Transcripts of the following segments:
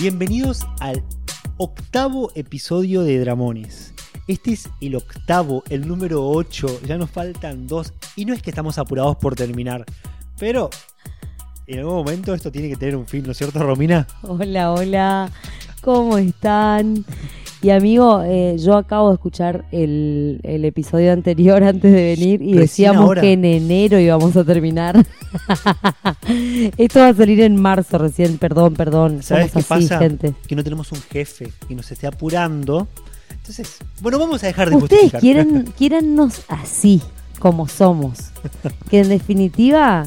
Bienvenidos al octavo episodio de Dramones. Este es el octavo, el número 8, ya nos faltan dos y no es que estamos apurados por terminar, pero en algún momento esto tiene que tener un fin, ¿no es cierto, Romina? Hola, hola, ¿cómo están? Y amigo, eh, yo acabo de escuchar el, el episodio anterior antes de venir y Recién decíamos ahora. que en enero íbamos a terminar. Esto va a salir en marzo recién, perdón, perdón. ¿Sabes Somos qué así, pasa? gente. Que no tenemos un jefe que nos esté apurando. Entonces, bueno, vamos a dejar de Ustedes quieren, así, como somos. Que en definitiva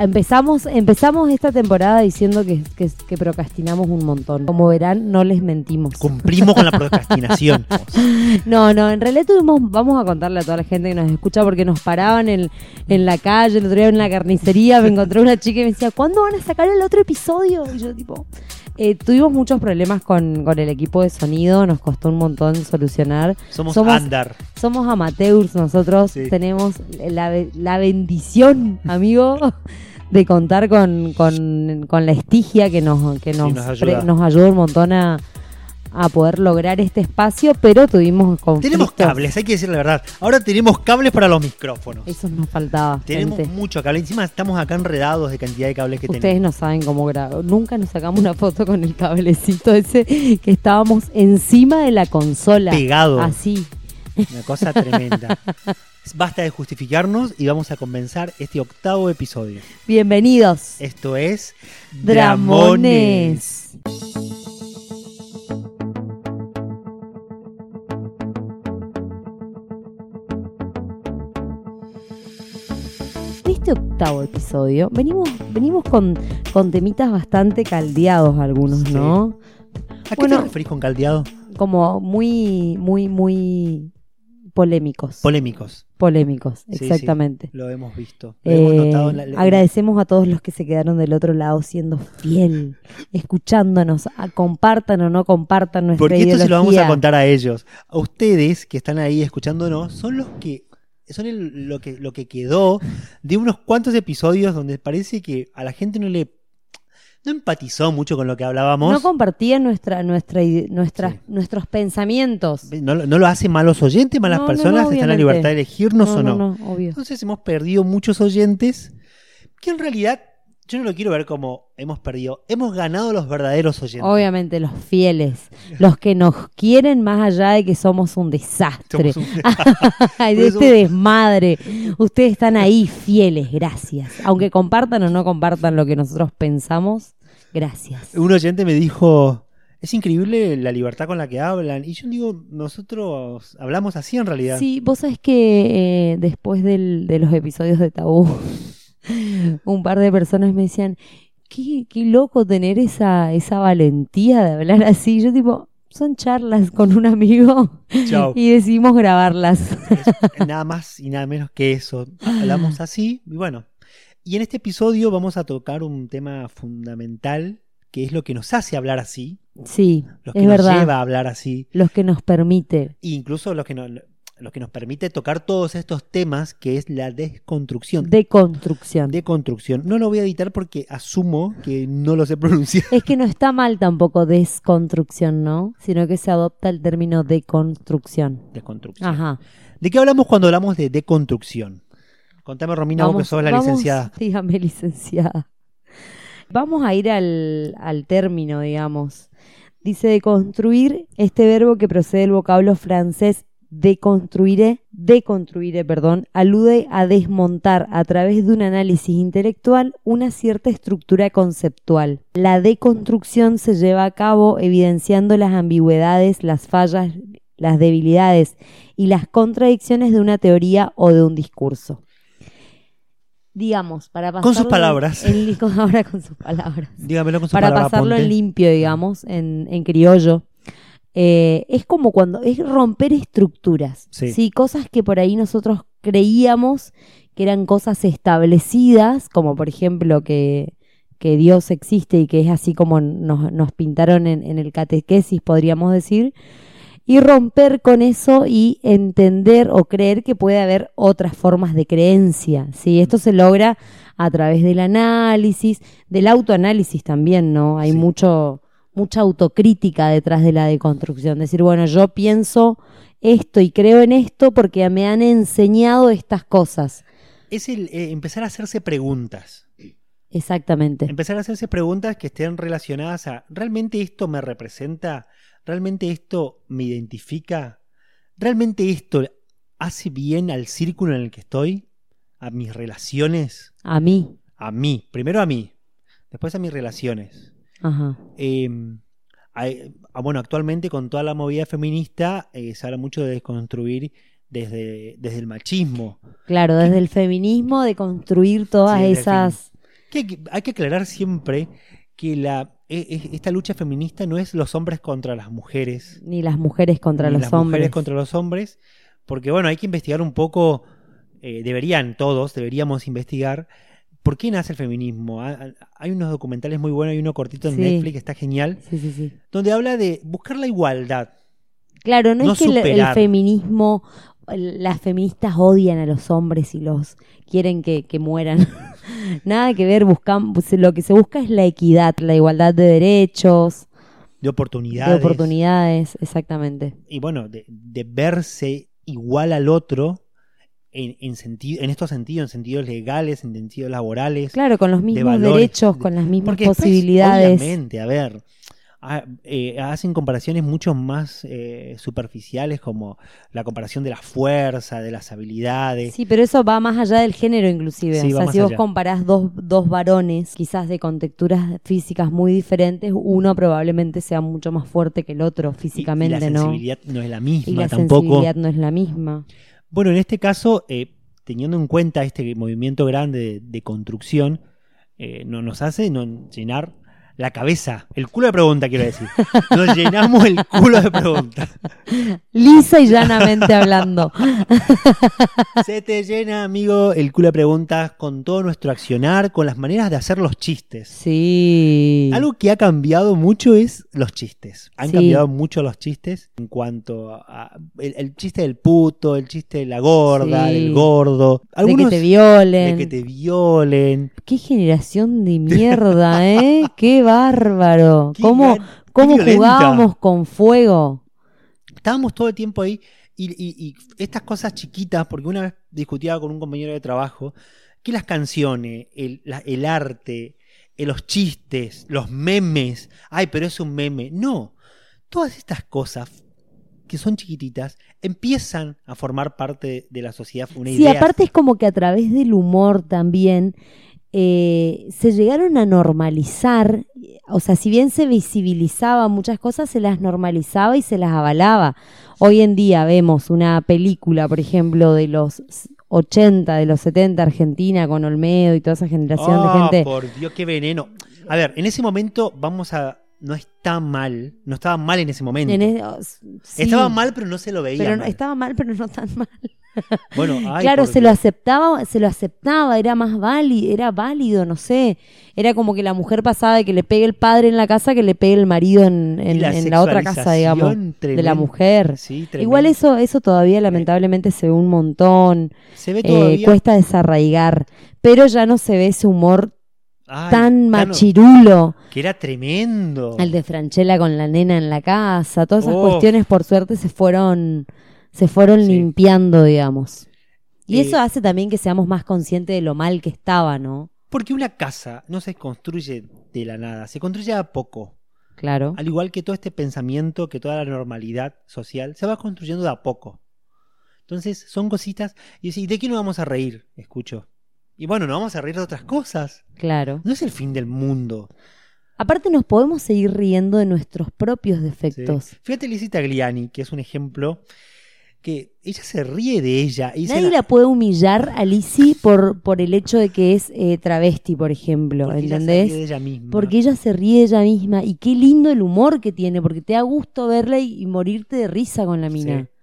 empezamos, empezamos esta temporada diciendo que, que, que procrastinamos un montón. Como verán, no les mentimos. Cumplimos con la procrastinación. No, no, en realidad tuvimos, vamos a contarle a toda la gente que nos escucha porque nos paraban en, en la calle, el otro día en la carnicería, me encontré una chica y me decía, ¿cuándo van a sacar el otro episodio? Y yo tipo, eh, tuvimos muchos problemas con, con el equipo de sonido, nos costó un montón solucionar. Somos, Somos- andar. Somos amateurs nosotros, Sí. tenemos la, la bendición, amigo, de contar con, con, con la estigia que nos, que nos, nos pre- ayuda. nos ayuda un montón a, a poder lograr este espacio, pero tuvimos conflictos. Tenemos cables, hay que decir la verdad. Ahora tenemos cables para los micrófonos. Eso nos faltaba, Tenemos gente. mucho cable. Encima estamos acá enredados de cantidad de cables que Ustedes tenemos. no saben cómo grabo. Nunca nos sacamos una foto con el cablecito ese que estábamos encima de la consola. Pegado. Así. Una cosa tremenda. Basta de justificarnos y vamos a comenzar este octavo episodio. Bienvenidos. Esto es Dramones. En octavo episodio venimos, venimos con, con temitas bastante caldeados algunos, Sí. ¿no? ¿A qué Bueno. te referís con caldeado? Como muy, muy, muy polémicos. Polémicos. polémicos, Sí, sí. exactamente. Lo hemos visto. Lo hemos Eh, notado en la- agradecemos a todos los que se quedaron del otro lado siendo fiel, escuchándonos, a- compartan o no compartan nuestra Porque esto se lo vamos a contar a ellos. A ustedes que están ahí escuchándonos son los que son el- lo que lo que quedó de unos cuantos episodios donde parece que a la gente no le no empatizó mucho con lo que hablábamos. No compartían nuestra, nuestra, Sí. nuestros pensamientos. No, lo- no lo hacen malos oyentes, malas No, personas, no, están en la libertad de elegirnos no, o no. no, no, obvio. Entonces hemos perdido muchos oyentes que en realidad yo no lo quiero ver como hemos perdido, hemos ganado los verdaderos oyentes. Obviamente los fieles, los que nos quieren más allá de que somos un desastre. Somos un- de este desmadre. Ustedes están ahí fieles, gracias. Aunque compartan o no compartan lo que nosotros pensamos, gracias. Un oyente me dijo, es increíble la libertad con la que hablan. Y yo digo, nosotros hablamos así en realidad. Sí, vos sabés que eh, después del- de los episodios de Tabú, un par de personas me decían, qué, qué loco tener esa, esa valentía de hablar así. Yo tipo, son charlas con un amigo Chao. y decidimos grabarlas. Es nada más y nada menos que eso. Hablamos así y bueno. Y en este episodio vamos a tocar un tema fundamental que es lo que nos hace hablar así, Sí, lo que es nos verdad. lleva a hablar así, Los que nos permite. e incluso lo que, nos, lo que nos permite tocar todos estos temas, que es la desconstrucción. De construcción. Deconstrucción. No lo voy a editar porque asumo que no lo sé pronunciar. Es que no está mal tampoco desconstrucción, ¿no? Sino que se adopta el término deconstrucción. Deconstrucción. Ajá. ¿De qué hablamos cuando hablamos de deconstrucción? Contame, Romina, vos que sos la vamos- licenciada. Dígame, licenciada. Vamos a ir al, al término, digamos. Dice deconstruir, este verbo que procede del vocablo francés deconstruiré, deconstruiré, perdón, alude a desmontar a través de un análisis intelectual una cierta estructura conceptual. La deconstrucción se lleva a cabo evidenciando las ambigüedades, las fallas, las debilidades y las contradicciones de una teoría o de un discurso. Digamos, para pasarlo Con sus palabras. en con- ahora con sus palabras Dígamelo con su para palabra, pasarlo Ponte. en limpio, digamos, en, en criollo. Eh, es como cuando es romper estructuras, Sí. sí. Cosas que por ahí nosotros creíamos que eran cosas establecidas, como por ejemplo que, que Dios existe y que es así como nos, nos pintaron en, en el catequesis, podríamos decir, y romper con eso y entender o creer que puede haber otras formas de creencia. ¿sí? Esto se logra a través del análisis, del autoanálisis también, ¿no? Hay Sí. mucho, mucha autocrítica detrás de la deconstrucción. Decir, bueno, yo pienso esto y creo en esto porque me han enseñado estas cosas. Es el eh, empezar a hacerse preguntas. Exactamente. Empezar a hacerse preguntas que estén relacionadas a, ¿realmente esto me representa? ¿Realmente esto me identifica? ¿Realmente esto hace bien al círculo en el que estoy? ¿A mis relaciones? A mí. A mí. Primero a mí. Después a mis relaciones. Ajá. Eh, hay- ah, bueno, actualmente con toda la movida feminista eh, se habla mucho de desconstruir desde, desde el machismo. Claro, desde el feminismo de construir todas Sí, esas... Que hay, que hay que aclarar siempre que la, e- e- esta lucha feminista no es los hombres contra las mujeres. Ni las mujeres contra ni los las hombres. mujeres contra los hombres. Porque bueno, hay que investigar un poco, eh, deberían todos, deberíamos investigar por qué nace el feminismo. Ha- ha- Hay unos documentales muy buenos, hay uno cortito en Sí. Netflix que está genial, Sí, sí, sí. donde habla de buscar la igualdad. Claro, no, No es que el- feminismo, las feministas odian a los hombres y los quieren que, que mueran. Nada que ver, buscan, pues, lo que se busca es la equidad, la igualdad de derechos, de oportunidades. de oportunidades, exactamente. Y bueno, de, de verse igual al otro en, en, sentido, en estos sentidos, en sentidos legales, en sentidos laborales. Claro, con los mismos valores, derechos, de- con las mismas Porque después, posibilidades. obviamente, a ver, eh, hacen comparaciones mucho más eh, superficiales como la comparación de la fuerza, de las habilidades. Sí, pero eso va más allá del género inclusive. Sí, o sea, si vos allá. comparás dos, dos varones, quizás de contexturas físicas muy diferentes, uno probablemente sea mucho más fuerte que el otro Y- físicamente, y la ¿no? sensibilidad no es la misma Y la tampoco. sensibilidad no es la misma. Bueno, en este caso, eh, teniendo en cuenta este movimiento grande de, construcción, eh, no, nos hace no, llenar la cabeza, el culo de pregunta, quiero decir. Nos llenamos el culo de preguntas. Lisa y llanamente hablando. Se te llena, amigo, el culo de preguntas con todo nuestro accionar, con las maneras de hacer los chistes. Sí. Algo que ha cambiado mucho es los chistes. Han Sí. cambiado mucho los chistes en cuanto a el, el chiste del puto, el chiste de la gorda, Sí. del gordo. de que te violen. de que te violen. Qué generación de mierda, ¿eh? Qué bárbaro. Qué ¿Cómo, cómo violenta. jugábamos con fuego? Estábamos todo el tiempo ahí y, y- y estas cosas chiquitas, porque una vez discutía con un compañero de trabajo que las canciones, el, la- el arte, eh, los chistes, los memes, ay, pero es un meme. No, todas estas cosas que son chiquititas empiezan a formar parte de la sociedad, una Sí, idea. aparte es como que a través del humor también eh, se llegaron a normalizar, o sea, si bien se visibilizaba muchas cosas, se las normalizaba y se las avalaba. Hoy en día vemos una película, por ejemplo, de los 80, de los 70, Argentina, con Olmedo y toda esa generación de Ah, gente. por Dios, qué veneno. A ver, en ese momento vamos a... No está mal, no estaba mal en ese momento. En e- oh, sí, Estaba mal, pero no se lo veía pero no- mal. estaba mal, pero no tan mal. Bueno, ay, claro, se lo aceptaba, se lo aceptaba, era más válido, era válido, no sé. Era como que la mujer pasaba de que le pegue el padre en la casa que le pegue el marido en, la en la otra casa, digamos, de la mujer. Sí. Igual eso, eso todavía lamentablemente se ve un montón, se ve eh, cuesta desarraigar, pero ya no se ve ese humor Ay, tan machirulo. que era tremendo. El de Franchella con la nena en la casa, todas esas Oh. cuestiones por suerte se fueron, se fueron Sí. limpiando, digamos. Y Eh, eso hace también que seamos más conscientes de lo mal que estaba, ¿no? Porque una casa no se construye de la nada, se construye a poco. Claro. Al igual que todo este pensamiento, que toda la normalidad social, se va construyendo de a poco. Entonces, son cositas. Y ¿de qué nos vamos a reír? Escucho. Y bueno, nos vamos a reír de otras cosas. Claro. No es el fin del mundo. Aparte nos podemos seguir riendo de nuestros propios ¿sí? defectos. Fíjate Lizzie Tagliani, que es un ejemplo que ella se ríe de ella. Y Nadie la puede humillar a Lizzie por, por el hecho de que es eh, travesti, por ejemplo, porque ella se ¿entendés? ríe de ella misma. Porque ella se ríe de ella misma y qué lindo el humor que tiene, porque te da gusto verla y, y morirte de risa con la mina. Sí.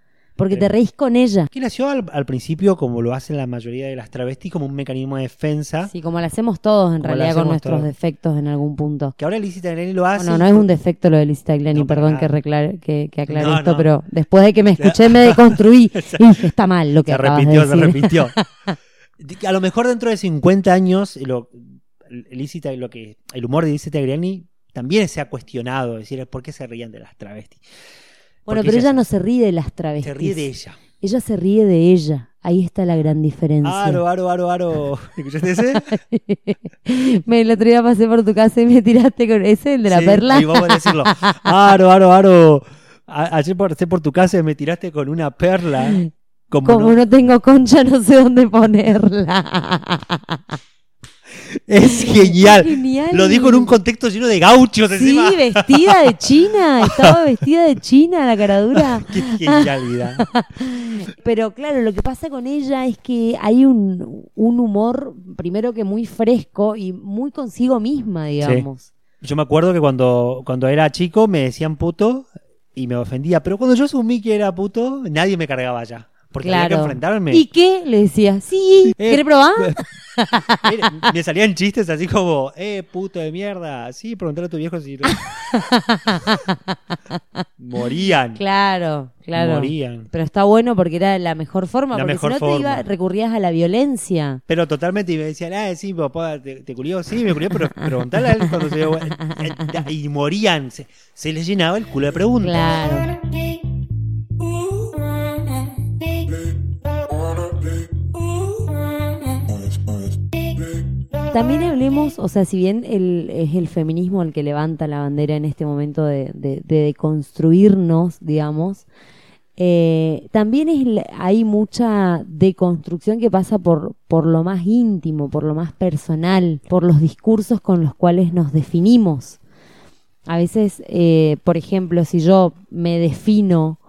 Porque te Sí. reís con ella. Que nació al, al principio, como lo hacen la mayoría de las travestis, como un mecanismo de defensa. Sí, como lo hacemos todos en Como realidad con hacemos nuestros todos. defectos en algún punto. Que ahora Lizzie Tagliani lo hace. Bueno, no es un defecto lo de Lizzie Tagliani, No, para perdón nada. que, reclare- que, que aclare No, esto, no. pero después de que me escuché me deconstruí y dije, está mal lo que se acabas repitió, de se decir. repitió. A lo mejor dentro de 50 años, lo, Tag- lo que, el humor de Lizzie Tagliani también se ha cuestionado, decir, ¿por qué se rían de las travestis? Bueno, pero ella no se ríe de las travestis. Se ríe de ella. Ella se ríe de ella. Ahí está la gran diferencia. Aro, aro, aro, aro. ¿Escuchaste ese? me, el otro día pasé por tu casa y me tiraste con ese, el de la Sí, perla. ahí vamos a decirlo. Aro, aro, aro. A- Ayer pasé por tu casa y me tiraste con una perla. Como, Como no- no tengo concha, no sé dónde ponerla. Es genial. Genial. Lo dijo en un contexto lleno de gauchos Sí, encima. vestida de China. Estaba vestida de China, la caradura. Qué genialidad. Pero claro, lo que pasa con ella es que hay un, un humor, primero que muy fresco y muy consigo misma, digamos. Yo me acuerdo que cuando, cuando era chico me decían puto y me ofendía, pero cuando yo asumí que era puto, nadie me cargaba ya. Porque había que Claro. enfrentarme. ¿Y qué? Le decía, sí, Eh, ¿querés probar? Me salían chistes así como, eh, puto de mierda. Sí, preguntarle a tu viejo si. Morían. Claro, claro. Morían. Pero está bueno porque era la mejor forma, La porque mejor si no te iba, recurrías a la violencia. Pero totalmente, y me decían, ah, sí, papá, ¿te, te culió? Sí, me culió, pero preguntale a él cuando se. Y morían, se, se les llenaba el culo de preguntas. Claro. También hablemos, o sea, si bien el, es el feminismo el que levanta la bandera en este momento de, de, de deconstruirnos, digamos, eh, también es, hay mucha deconstrucción que pasa por, por lo más íntimo, por lo más personal, por los discursos con los cuales nos definimos. A veces, eh, por ejemplo, si yo me defino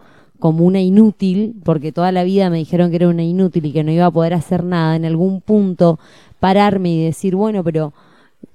como una inútil, porque toda la vida me dijeron que era una inútil y que no iba a poder hacer nada, en algún punto pararme y decir, bueno, pero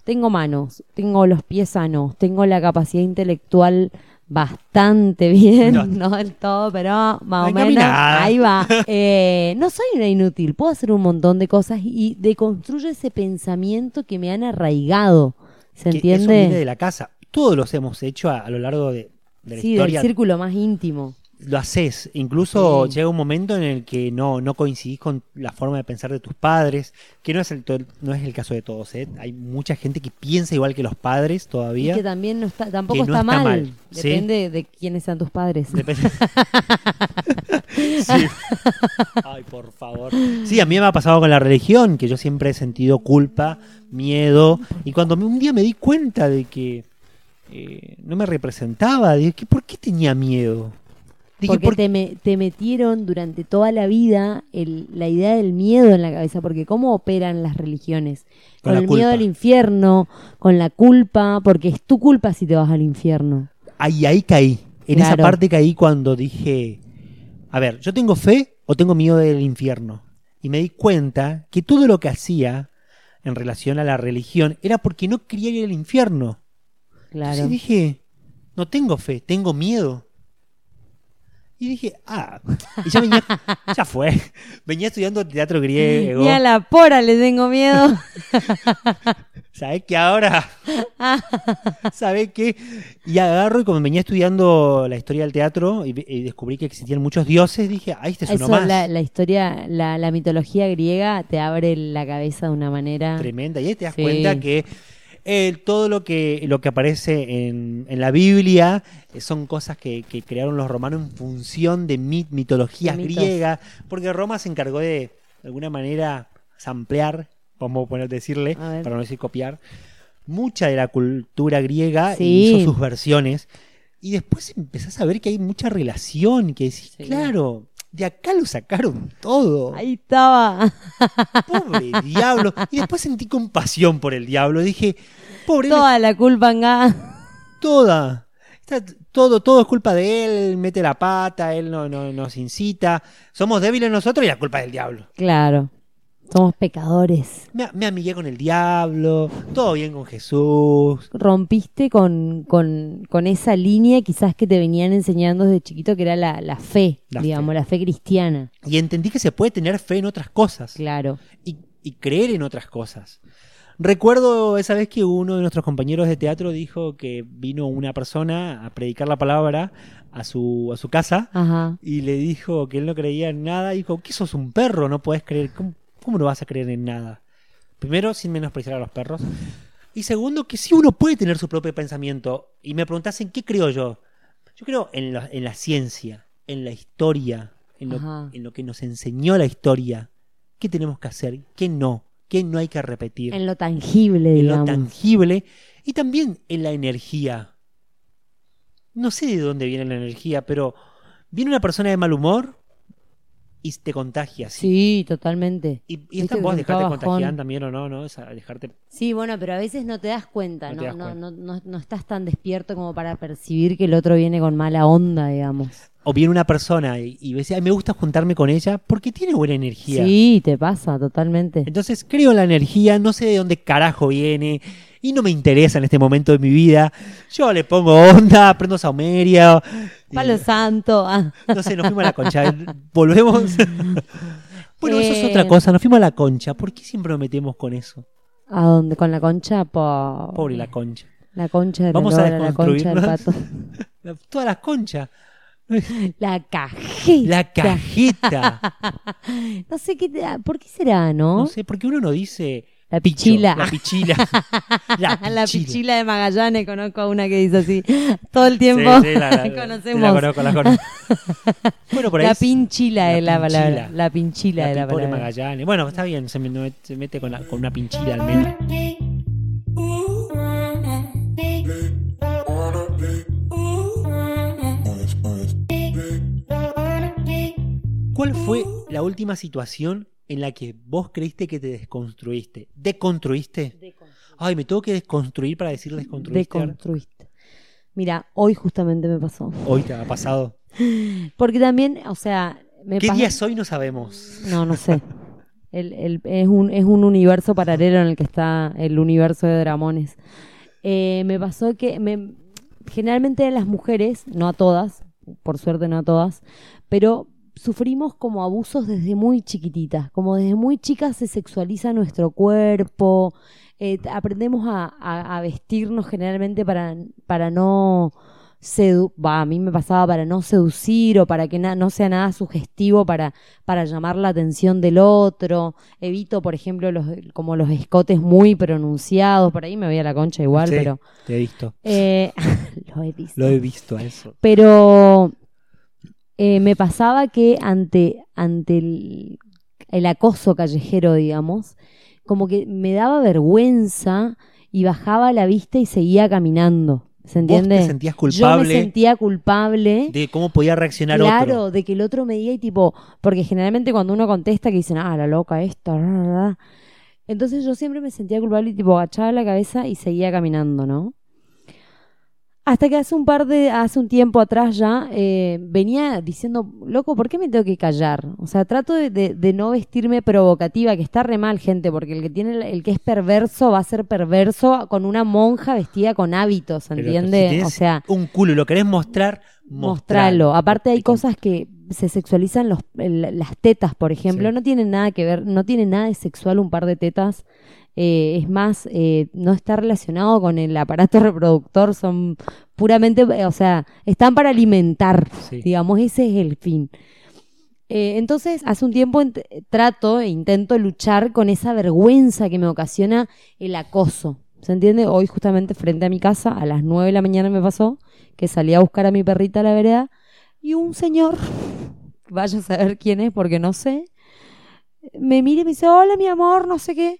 tengo manos, tengo los pies sanos, tengo la capacidad intelectual bastante bien, No. no, del todo, pero más o menos ahí va. Eh, no soy una inútil, puedo hacer un montón de cosas y deconstruyo ese pensamiento que me han arraigado. ¿Se Que Eso viene entiende? de la casa. Todos los hemos hecho a, a lo largo de, de la Sí, historia. del círculo más íntimo. Lo haces. Incluso Sí. llega un momento en el que no, no coincidís con la forma de pensar de tus padres, que no es el, no es el caso de todos. ¿eh? Hay mucha gente que piensa igual que los padres Y todavía. que también no está, tampoco no está, está mal. Depende de quiénes sean tus padres. Depende- Sí. Ay, por favor. Sí, a mí me ha pasado con la religión, que yo siempre he sentido culpa, miedo, y cuando un día me di cuenta de que eh, no me representaba, dije, ¿qué- ¿por qué tenía miedo? Dije, porque ¿por te, me- te metieron durante toda la vida el- la idea del miedo en la cabeza, porque ¿cómo operan las religiones? Con el culpa. miedo al infierno, con la culpa, porque es tu culpa si te vas al infierno. ahí, ahí caí. En esa parte caí cuando dije, a ver, ¿yo tengo fe o tengo miedo del infierno? Y me di cuenta que todo lo que hacía en relación a la religión era porque no quería ir al infierno. Claro. Entonces dije, no tengo fe, tengo miedo. Y dije, ah, y ya venía, ya fue. Venía estudiando teatro griego. Ni a la pora le tengo miedo. ¿Sabés que ahora? ¿Sabés qué? Y agarro y como venía estudiando la historia del teatro y, y descubrí que existían muchos dioses, dije, ah, este es uno Eso, más. la, la historia, la, la mitología griega te abre la cabeza de una manera. Tremenda. Y ahí te das Sí. cuenta que eh, todo lo que, lo que aparece en, en la Biblia eh, son cosas que, que crearon los romanos en función de mit- mitologías De griegas, porque Roma se encargó de, de alguna manera, samplear, vamos a poner decirle, A para no decir copiar, mucha de la cultura griega Sí. y hizo sus versiones. Y después empezás a ver que hay mucha relación, que decís, Sí. claro, de acá lo sacaron todo. Ahí estaba. Pobre diablo. Y después sentí compasión por el diablo. Dije, pobre, él Toda la culpa gas. toda. Está- todo, todo es culpa de él, mete la pata, él no, no nos incita. Somos débiles nosotros y la culpa es del diablo. Claro. Somos pecadores. Me, me amigué con el diablo, todo bien con Jesús. Rompiste con, con, con esa línea quizás que te venían enseñando desde chiquito, que era la, la fe, La digamos, fe. la fe cristiana. Y entendí que se puede tener fe en otras cosas Claro. y, y creer en otras cosas. Recuerdo esa vez que uno de nuestros compañeros de teatro dijo que vino una persona a predicar la palabra a su, a su casa Ajá. y le dijo que él no creía en nada. Dijo, ¿qué sos un perro? No podés creer. ¿Cómo, cómo no vas a creer en nada? Primero, sin menospreciar a los perros. Y segundo, que sí uno puede tener su propio pensamiento. Y me preguntás en qué creo yo. Yo creo en la, en la ciencia, en la historia, en lo, en lo que nos enseñó la historia. ¿Qué tenemos que hacer? ¿Qué no? ¿Qué no hay que repetir? En lo tangible, en lo digamos. tangible y también en la energía. No sé de dónde viene la energía, pero viene una persona de mal humor y te contagia. ¿sí? Sí, totalmente. Y, y está vos dejarte contagiar también o no, ¿no? Esa, dejarte. Sí, bueno, pero a veces no te das cuenta, No no, das no, cuenta. no, estás tan despierto como para percibir que el otro viene con mala onda, digamos. O viene una persona y, y ves, "Ay, me gusta juntarme con ella porque tiene buena energía. Sí, te pasa, totalmente. Entonces creo en la energía, no sé de dónde carajo viene y no me interesa en este momento de mi vida. Yo le pongo onda, prendo saumeria. y- Palo santo. ah. No sé, nos fuimos a la concha. Volvemos. bueno, eso es Eh. otra cosa. Nos fuimos a la concha. ¿Por qué siempre nos metemos con eso? ¿A dónde? ¿Con la concha? Po- Pobre la concha. La concha de la Vamos a lora, la concha del pato. todas las conchas. La cajeta. La cajeta. No sé qué. ah, ¿Por qué será, no? No sé, porque uno no dice. La picho, pichila. La pichila. La pichila. La pichila de Magallanes, conozco a una que dice así. Todo el tiempo Sí, sí, la, la- conocemos. La conozco, la conozco. Bueno, por ahí. la pinchila la es la palabra. La pinchila la es la palabra. Magallanes. Bueno, está bien, se, me- se mete con, la- con una pinchila al menos. ¿Cuál fue la última situación en la que vos creíste que te desconstruiste? ¿Deconstruiste? Ay, me tengo que desconstruir para decir desconstruiste. Deconstruiste. Mira, hoy justamente me pasó. Hoy te ha pasado. Porque también, o sea, me ¿Qué pasa- día es hoy? No sabemos. No, no sé. El- el- es, un, es un universo paralelo en el que está el universo de Dramones. Eh, me pasó que me, generalmente a las mujeres, no a todas, por suerte no a todas, pero sufrimos como abusos desde muy chiquititas, como desde muy chicas se sexualiza nuestro cuerpo, eh, aprendemos a, a- a vestirnos generalmente para, para no sedu a mí me pasaba para no seducir o para que no sea nada sugestivo para, para llamar la atención del otro. Evito, por ejemplo, los, como los escotes muy pronunciados, por ahí me voy a la concha igual, Sí, pero Te he visto. eh, lo he visto. Lo he visto a eso. Pero eh, me pasaba que ante, ante el, el acoso callejero, digamos, como que me daba vergüenza y bajaba la vista y seguía caminando. ¿Se entiende? Vos te sentías Yo me culpable sentía culpable. de cómo podía reaccionar Claro, otro. de que el otro me diga y tipo, porque generalmente cuando uno contesta que dicen, ah, la loca esta, ra, ra, ra". entonces yo siempre me sentía culpable y tipo agachaba la cabeza y seguía caminando, ¿no? Hasta que hace un par de, hace un tiempo atrás ya, eh, venía diciendo, loco, ¿por qué me tengo que callar? O sea, trato de, de- de no vestirme provocativa, que está re mal, gente, porque el que tiene, el, que es perverso va a ser perverso con una monja vestida con hábitos, Pero ¿entiende? si tenés o sea, un culo y lo querés mostrar, mostrarlo. Aparte hay Te con- cosas que se sexualizan los, el- las tetas, por ejemplo, Sí. no tienen nada que ver, no tiene nada de sexual un par de tetas. Eh, es más, eh, no está relacionado con el aparato reproductor, son puramente, eh, o sea, están para alimentar, Sí. digamos, ese es el fin. Eh, entonces, hace un tiempo trato e intento luchar con esa vergüenza que me ocasiona el acoso. ¿Se entiende? Hoy justamente frente a mi casa, a las 9 de la mañana me pasó, que salí a buscar a mi perrita a la vereda y un señor, vaya a saber quién es porque no sé, me mira y me dice, hola mi amor, no sé qué.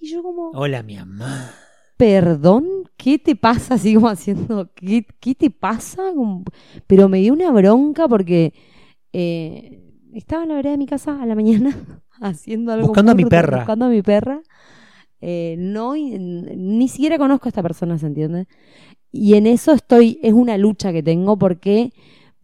Y yo como, Hola, mi mamá. perdón, ¿qué te pasa? Así como haciendo, ¿qué, qué te pasa? Como- Pero me dio una bronca porque eh, estaba en la vereda de mi casa a la mañana haciendo algo. Buscando a mi perra. Buscando a mi perra. Eh, no, ni siquiera conozco a esta persona, ¿se entiende? Y en eso estoy, es una lucha que tengo porque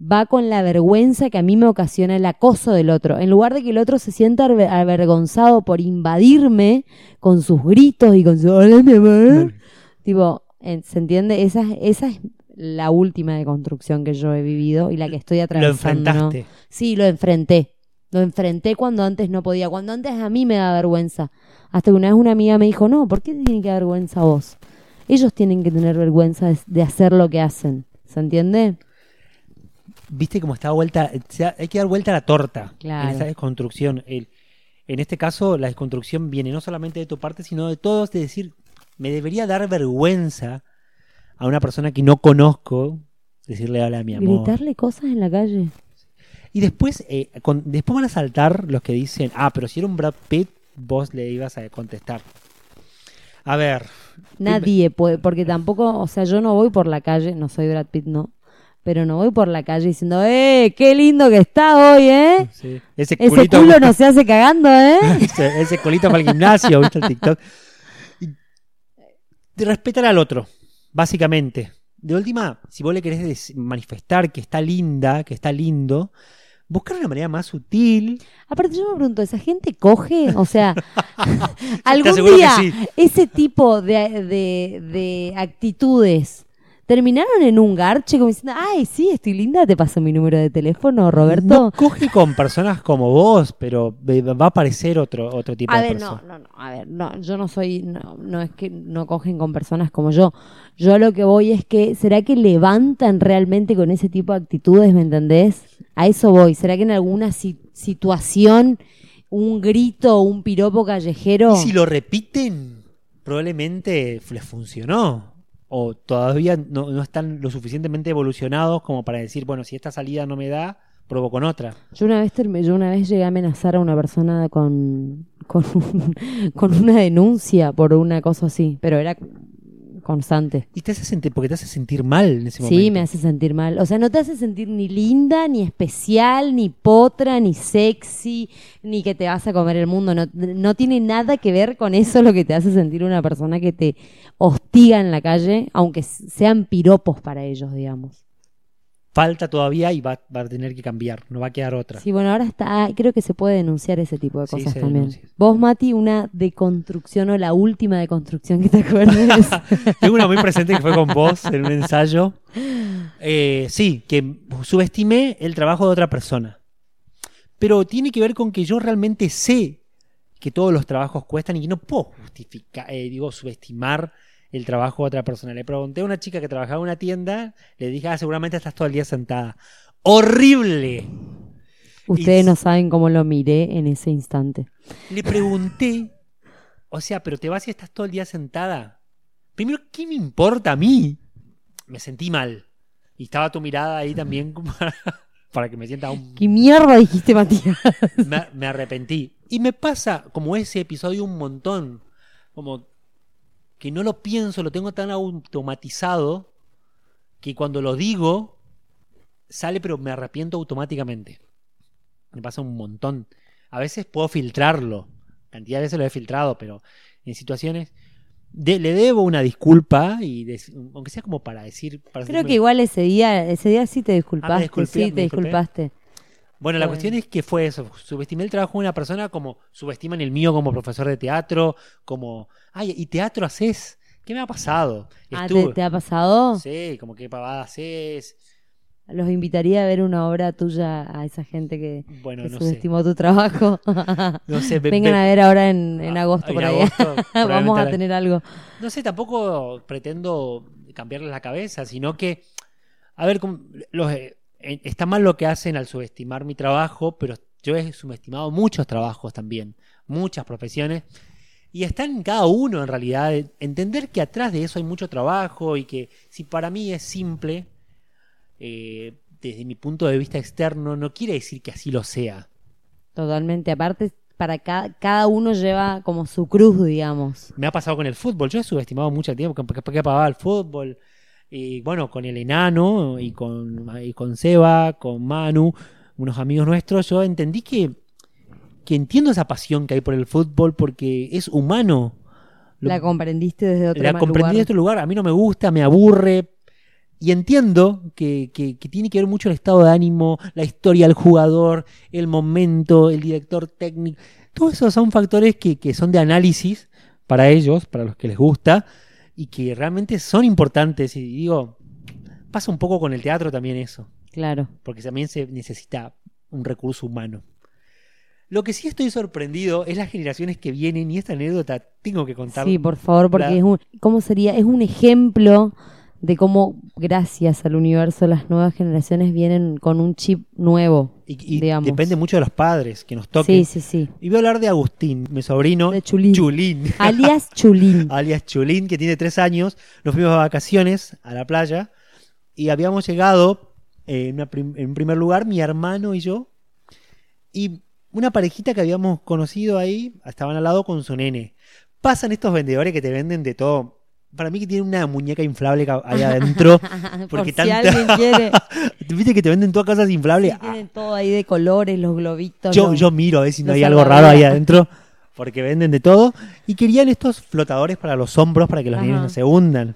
va con la vergüenza que a mí me ocasiona el acoso del otro. En lugar de que el otro se sienta avergonzado por invadirme con sus gritos y con su hola mi amor", Tipo, ¿se entiende? Esa, es- esa es la última deconstrucción que yo he vivido y la que estoy Lo atravesando. ¿no? enfrentaste. Sí, lo enfrenté. Lo enfrenté cuando antes no podía. Cuando antes a mí me daba vergüenza. Hasta que una vez una amiga me dijo, no, ¿por qué tiene que dar vergüenza a vos? Ellos tienen que tener vergüenza de, de hacer lo que hacen. ¿Se entiende? Viste cómo está vuelta. se ha- hay que dar vuelta a la torta Claro. en esa desconstrucción. El- en este caso, la desconstrucción viene no solamente de tu parte, sino de todos, de decir, me debería dar vergüenza a una persona que no conozco decirle hola a mi amor. Gritarle cosas en la calle. Y después, eh, con- después van a saltar los que dicen, ah, pero si era un Brad Pitt, vos le ibas a contestar. A ver, Nadie puede, porque tampoco, o sea, yo no voy por la calle, no soy Brad Pitt, no, pero no voy por la calle diciendo, ¡eh, qué lindo que está hoy, eh! sí, ese, Ese culito, culo no se hace cagando, ¿eh? ese, ese culito para el gimnasio, ¿viste el TikTok? Y respetar al otro, básicamente. De última, si vos le querés manifestar que está linda, que está lindo, buscar una manera más sutil. Aparte, yo me pregunto, ¿esa gente coge? O sea, algún día sí. ese tipo de, de, de actitudes terminaron en un garche como diciendo, ay, sí, estoy linda, te paso mi número de teléfono, Roberto. No coge con personas como vos, pero va a aparecer otro, otro tipo A de ver, no, persona. no, no, a ver, no, yo no soy, no, no es que no cogen con personas como yo. Yo a lo que voy es que, ¿será que levantan realmente con ese tipo de actitudes, me entendés? A eso voy. ¿Será que en alguna si- situación un grito o un piropo callejero? Y si lo repiten, probablemente les funcionó. O todavía no, no están lo suficientemente evolucionados como para decir, bueno, si esta salida no me da, pruebo con otra. Yo una vez yo una vez llegué a amenazar a una persona con, con, con una denuncia por una cosa así, pero era constante. Y te hace sentir, porque te hace sentir mal en ese momento. Sí, me hace sentir mal. O sea, no te hace sentir ni linda, ni especial, ni potra, ni sexy, ni que te vas a comer el mundo. No, no tiene nada que ver con eso lo que te hace sentir una persona que te hostiga en la calle, aunque sean piropos para ellos, digamos. Falta todavía y va, va a tener que cambiar, no va a quedar otra. Sí, bueno, ahora está, creo que se puede denunciar ese tipo de cosas también. denuncia. Vos, Mati, una deconstrucción o la última deconstrucción que te acuerdes. Tengo una muy presente que fue con vos en un ensayo. Eh, sí, que subestimé el trabajo de otra persona. Pero tiene que ver con que yo realmente sé que todos los trabajos cuestan y que no puedo justificar, eh, digo, subestimar el trabajo de otra persona. Le pregunté a una chica que trabajaba en una tienda, le dije, ah, seguramente estás todo el día sentada. ¡Horrible! Ustedes Y- no saben cómo lo miré en ese instante. Le pregunté, o sea, pero te vas y estás todo el día sentada. Primero, ¿qué me importa a mí? Me sentí mal. Y estaba tu mirada ahí también como para, para que me sienta aún... ¿Qué mierda dijiste, Matías? Me, me arrepentí. Y me pasa como ese episodio un montón. Como que no lo pienso, lo tengo tan automatizado que cuando lo digo sale pero me arrepiento automáticamente. Me pasa un montón. A veces puedo filtrarlo. Cantidad de veces lo he filtrado, pero en situaciones de- le debo una disculpa y aunque sea como para decir para Creo que igual ese día, ese día sí te disculpaste. disculpé, sí, te disculpaste. Bueno, la Bueno. cuestión es que fue eso. Subestimé el trabajo de una persona como subestiman el mío como profesor de teatro, como, ay, ¿y teatro haces? ¿Qué me ha pasado? Ah, ¿te, ha pasado? Sí, como qué pavada haces. Los invitaría a ver una obra tuya a esa gente que, Bueno, que no sé. subestimó tu trabajo. No sé, ve- Vengan ve- a ver ahora en, en Ah, agosto en por ahí. agosto, Vamos probablemente a tener algo. No sé, tampoco pretendo cambiarles la cabeza, sino que, a ver, los, eh, está mal lo que hacen al subestimar mi trabajo, pero yo he subestimado muchos trabajos también, muchas profesiones, y está en cada uno en realidad eh, entender que atrás de eso hay mucho trabajo y que si para mí es simple, eh, desde mi punto de vista externo, no quiere decir que así lo sea. Totalmente. Aparte, para cada, cada uno lleva como su cruz, digamos. Me ha pasado con el fútbol. Yo he subestimado mucho tiempo que, que, que pagaba el fútbol. Y bueno, con el enano y con, y con Seba, con Manu, unos amigos nuestros, yo entendí que, que entiendo esa pasión que hay por el fútbol porque es humano. Lo- La comprendiste desde otro la ma- comprendí lugar. de otro lugar. A mí no me gusta, me aburre. Y entiendo que, que- que tiene que ver mucho el estado de ánimo, la historia del jugador, el momento, el director técnico. Todos esos son factores que, que son de análisis para ellos, para los que les gusta, y que realmente son importantes. Y digo, pasa un poco con el teatro también eso, Claro. porque también se necesita un recurso humano. Lo que sí estoy sorprendido es las generaciones que vienen, y esta anécdota tengo que contar. Sí, por favor, porque La- es un, ¿cómo sería? Es un ejemplo de cómo gracias al universo las nuevas generaciones vienen con un chip nuevo. Y, y digamos. depende mucho de los padres que nos toquen. Sí, sí, sí. Y voy a hablar de Agustín, mi sobrino. De Chulín. Chulín. Alias Chulín. alias Chulín, que tiene tres años. Nos fuimos a vacaciones a la playa y habíamos llegado eh, en, prim- en primer lugar mi hermano y yo. Y una parejita que habíamos conocido ahí, estaban al lado con su nene. Pasan estos vendedores que te venden de todo. Para mí que tienen una muñeca inflable ahí adentro. Por Porque si tanta- alguien quiere. Viste que te venden todas cosas inflables. Sí, tienen todo ahí de colores, los globitos. Yo, los- yo miro a ver si no los hay algo raro ahí adentro, porque venden de todo. Y querían estos flotadores para los hombros para que los Ajá. niños no se hundan.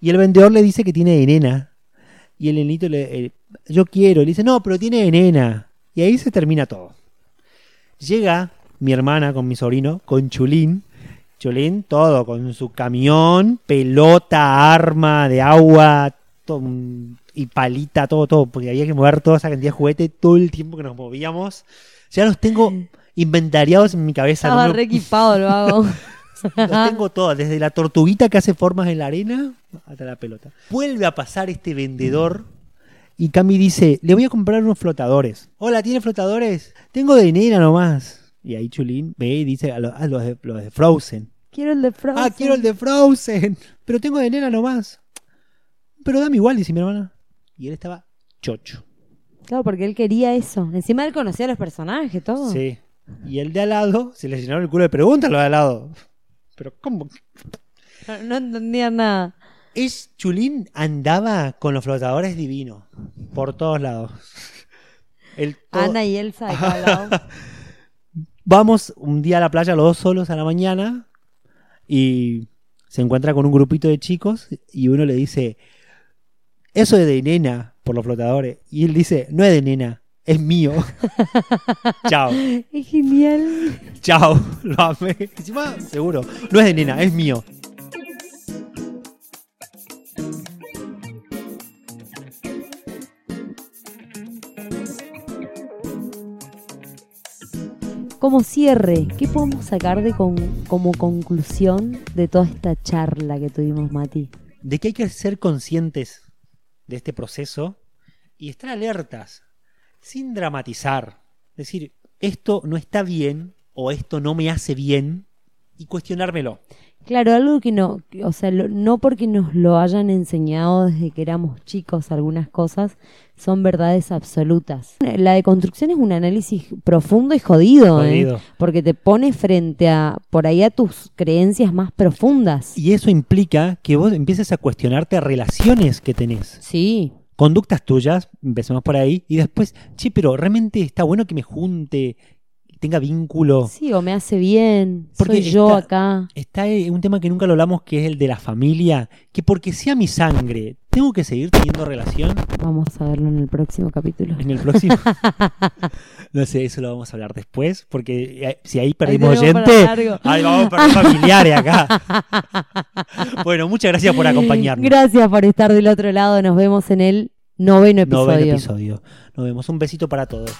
Y el vendedor le dice que tiene de nena. Y el nenito le eh, yo quiero. Le dice, no, pero tiene de nena. Y ahí se termina todo. Llega mi hermana con mi sobrino, con Chulín. Chulín, todo, con su camión, pelota, arma de agua, y palita, todo, todo, porque había que mover toda esa cantidad de juguete todo el tiempo que nos movíamos. Ya los tengo inventariados en mi cabeza. Estaba no re equipado el vago. los tengo todos, desde la tortuguita que hace formas en la arena hasta la pelota. Vuelve a pasar este vendedor y Cami dice, le voy a comprar unos flotadores. Hola, ¿tiene flotadores? Tengo de nena nomás. Y ahí Chulín ve y dice, a los, a los de, los de Frozen. Quiero el de Frozen. Ah, quiero el de Frozen, pero tengo de nena nomás. Pero dame igual, dice mi hermana. Y él estaba chocho. Claro, porque él quería eso. Encima él conocía a los personajes, todo. Sí. Y el de al lado, se le llenaron el culo de preguntas a los de al lado. Pero ¿cómo? No, no entendía nada. Es Chulín andaba con los flotadores divinos por todos lados. El to- Ana y Elsa de cada lado. Vamos un día a la playa los dos solos a la mañana y se encuentra con un grupito de chicos y uno le dice, eso es de nena por los flotadores. Y él dice, no es de nena, es mío. Chao, Es genial. chao, lo amé. Encima, seguro, no es de nena, es mío. Como cierre, ¿qué podemos sacar de con- como conclusión de toda esta charla que tuvimos, Mati? de que hay que ser conscientes de este proceso y estar alertas, sin dramatizar. Decir, esto no está bien o esto no me hace bien y cuestionármelo. Claro, algo que no, o sea, no porque nos lo hayan enseñado desde que éramos chicos algunas cosas, son verdades absolutas. La deconstrucción es un análisis profundo y jodido, ¿eh? Jodido. porque te pone frente a, por ahí a tus creencias más profundas. Y eso implica que vos empieces a cuestionarte relaciones que tenés. Sí, Conductas tuyas, empecemos por ahí, y después, che, pero realmente está bueno que me junte, tenga vínculo. sí, o me hace bien, Porque soy yo acá. Está eh, un tema que nunca lo hablamos, que es el de la familia, que porque sea mi sangre, tengo que seguir teniendo relación Vamos a verlo en el próximo capítulo. en el próximo. no sé, eso lo vamos a hablar después, porque eh, si ahí perdimos oyente, largo. ahí vamos a perder familiares acá. bueno, muchas gracias por acompañarnos. Gracias por estar del otro lado. Nos vemos en el noveno episodio. Noveno episodio. Nos vemos. Un besito para todos.